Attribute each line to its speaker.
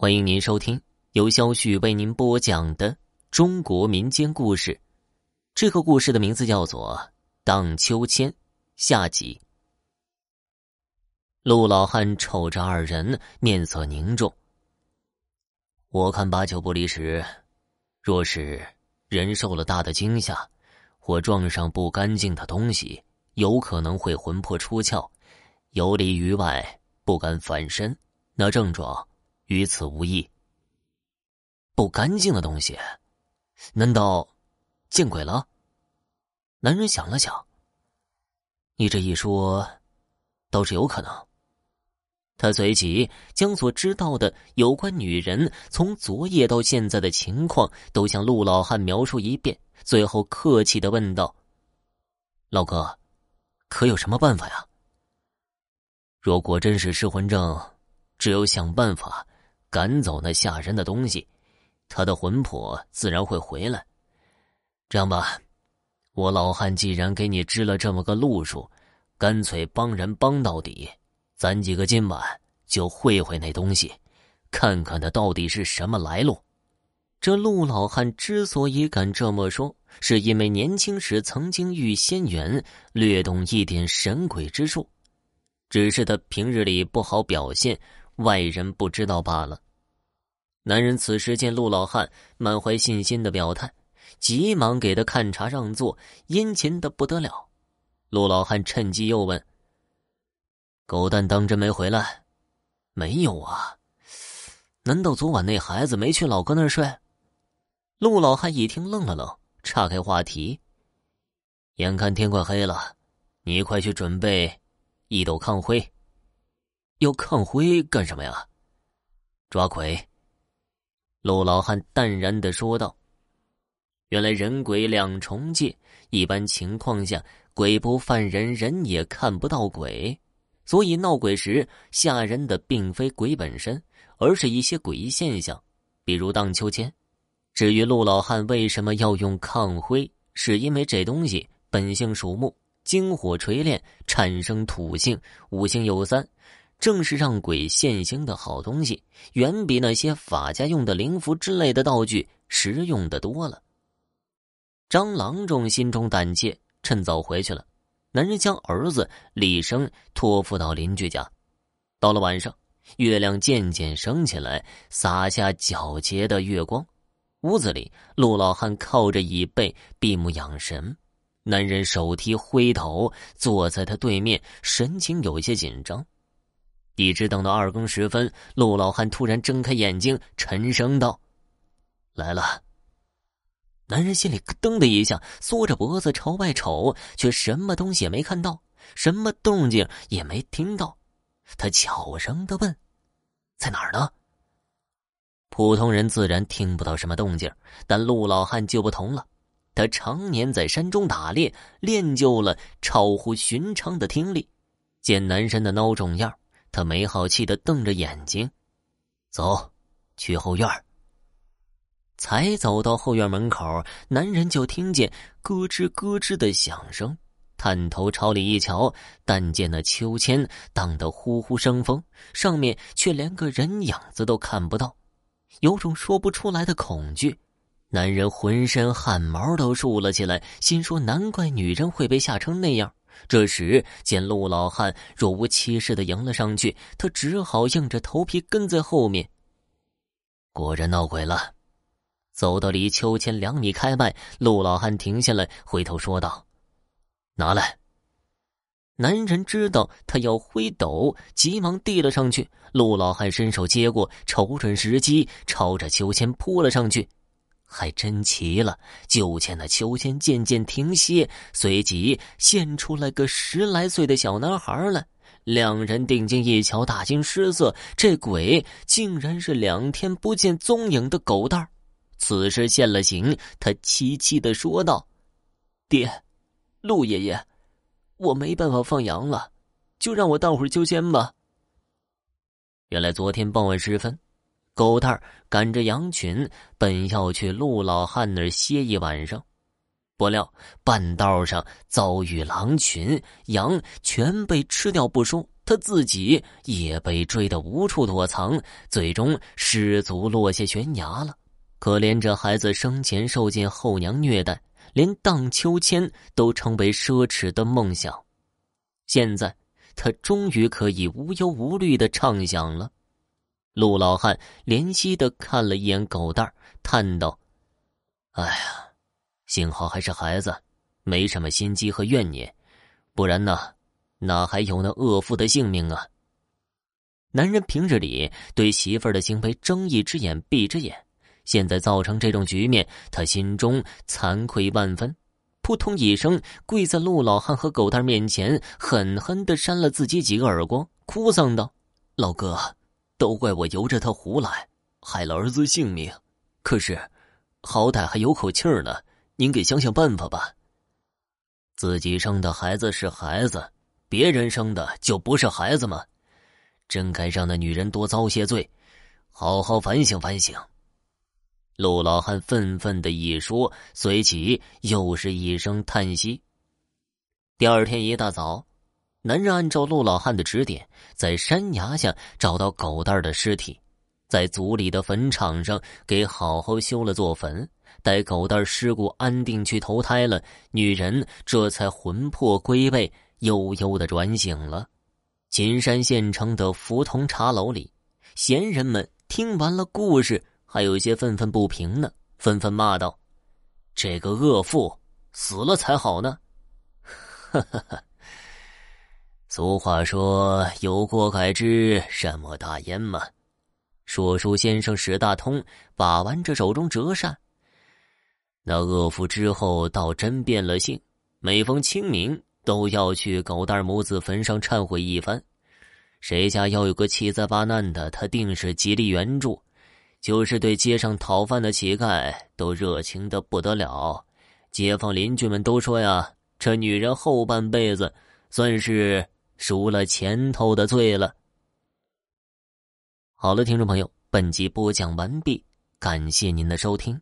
Speaker 1: 欢迎您收听由肖旭为您播讲的中国民间故事。这个故事的名字叫做《荡秋千》下集。陆老汉瞅着二人，面色凝重。我看八九不离十，若是人受了大的惊吓，或撞上不干净的东西，有可能会魂魄出窍，游离于外，不敢反身。那症状。与此无异。不干净的东西，难道见鬼了？男人想了想，你这一说，倒是有可能。他随即将所知道的有关女人从昨夜到现在的情况都向陆老汉描述一遍，最后客气的问道：“老哥，可有什么办法呀？若果真是失魂症，只有想办法。”赶走那吓人的东西，他的魂魄自然会回来。这样吧，我老汉既然给你支了这么个路数，干脆帮人帮到底。咱几个今晚就会会那东西，看看他到底是什么来路。这陆老汉之所以敢这么说，是因为年轻时曾经遇仙缘，略懂一点神鬼之术，只是他平日里不好表现。外人不知道罢了。男人此时见陆老汉满怀信心的表态，急忙给他看茶让座，殷勤的不得了。陆老汉趁机又问：“狗蛋当真没回来？”“没有啊。”“难道昨晚那孩子没去老哥那儿睡？”陆老汉一听愣了愣，岔开话题：“眼看天快黑了，你快去准备一斗炕灰。”要抗灰干什么呀？抓鬼。陆老汉淡然的说道：“原来人鬼两重界，一般情况下，鬼不犯人，人也看不到鬼。所以闹鬼时吓人的并非鬼本身，而是一些诡异现象，比如荡秋千。至于陆老汉为什么要用抗灰，是因为这东西本性属木，金火锤炼，产生土性，五行有三。”正是让鬼现形的好东西，远比那些法家用的灵符之类的道具实用的多了。张郎中心中胆怯，趁早回去了。男人将儿子李生托付到邻居家。到了晚上，月亮渐渐升起来，洒下皎洁的月光。屋子里，陆老汉靠着椅背闭目养神。男人手提灰头，坐在他对面，神情有些紧张。一直等到二更时分，陆老汉突然睁开眼睛，沉声道：“来了。”男人心里咯噔的一下，缩着脖子朝外瞅，却什么东西也没看到，什么动静也没听到。他悄声的问：“在哪儿呢？”普通人自然听不到什么动静，但陆老汉就不同了。他常年在山中打猎，练就了超乎寻常的听力。见男人的孬种样他没好气的瞪着眼睛，走，去后院才走到后院门口，男人就听见咯吱咯吱的响声，探头朝里一瞧，但见那秋千荡得呼呼生风，上面却连个人影子都看不到，有种说不出来的恐惧。男人浑身汗毛都竖了起来，心说：难怪女人会被吓成那样。这时见陆老汉若无其事的迎了上去，他只好硬着头皮跟在后面。果然闹鬼了，走到离秋千两米开外，陆老汉停下来，回头说道：“拿来。”男人知道他要挥斗，急忙递了上去。陆老汉伸手接过，瞅准时机，朝着秋千扑了上去。还真奇了！就见那秋千渐渐停歇，随即现出来个十来岁的小男孩来。两人定睛一瞧，大惊失色。这鬼竟然是两天不见踪影的狗蛋儿。此时现了形，他凄凄的说道：“爹，陆爷爷，我没办法放羊了，就让我荡会儿秋千吧。”原来昨天傍晚时分。狗蛋儿赶着羊群，本要去陆老汉那儿歇一晚上。不料半道上遭遇狼群，羊全被吃掉不说，他自己也被追得无处躲藏，最终失足落下悬崖了。可怜这孩子生前受尽后娘虐待，连荡秋千都成为奢侈的梦想。现在他终于可以无忧无虑的畅想了。陆老汉怜惜的看了一眼狗蛋儿，叹道：“哎呀。”幸好还是孩子，没什么心机和怨念，不然呢，哪还有那恶妇的性命啊？男人平日里对媳妇儿的行为睁一只眼闭一只眼，现在造成这种局面，他心中惭愧万分，扑通一声跪在陆老汉和狗蛋面前，狠狠的扇了自己几个耳光，哭丧道：“老哥，都怪我由着他胡来，害了儿子性命。可是，好歹还有口气儿呢。”您给想想办法吧。自己生的孩子是孩子，别人生的就不是孩子吗？真该让那女人多遭些罪，好好反省反省。陆老汉愤愤的一说，随即又是一声叹息。第二天一大早，男人按照陆老汉的指点，在山崖下找到狗蛋儿的尸体，在族里的坟场上给好好修了座坟。待狗蛋儿尸骨安定去投胎了，女人这才魂魄归位，悠悠的转醒了。秦山县城的福同茶楼里，闲人们听完了故事，还有些愤愤不平呢，纷纷骂道：“这个恶妇死了才好呢！”哈哈哈。俗话说：“有过改之，善莫大焉嘛。”说书先生史大通把玩着手中折扇。那恶妇之后倒真变了性，每逢清明都要去狗蛋母子坟上忏悔一番。谁家要有个七灾八难的，他定是极力援助，就是对街上讨饭的乞丐都热情的不得了。街坊邻居们都说呀，这女人后半辈子算是赎了前头的罪了。好了，听众朋友，本集播讲完毕，感谢您的收听。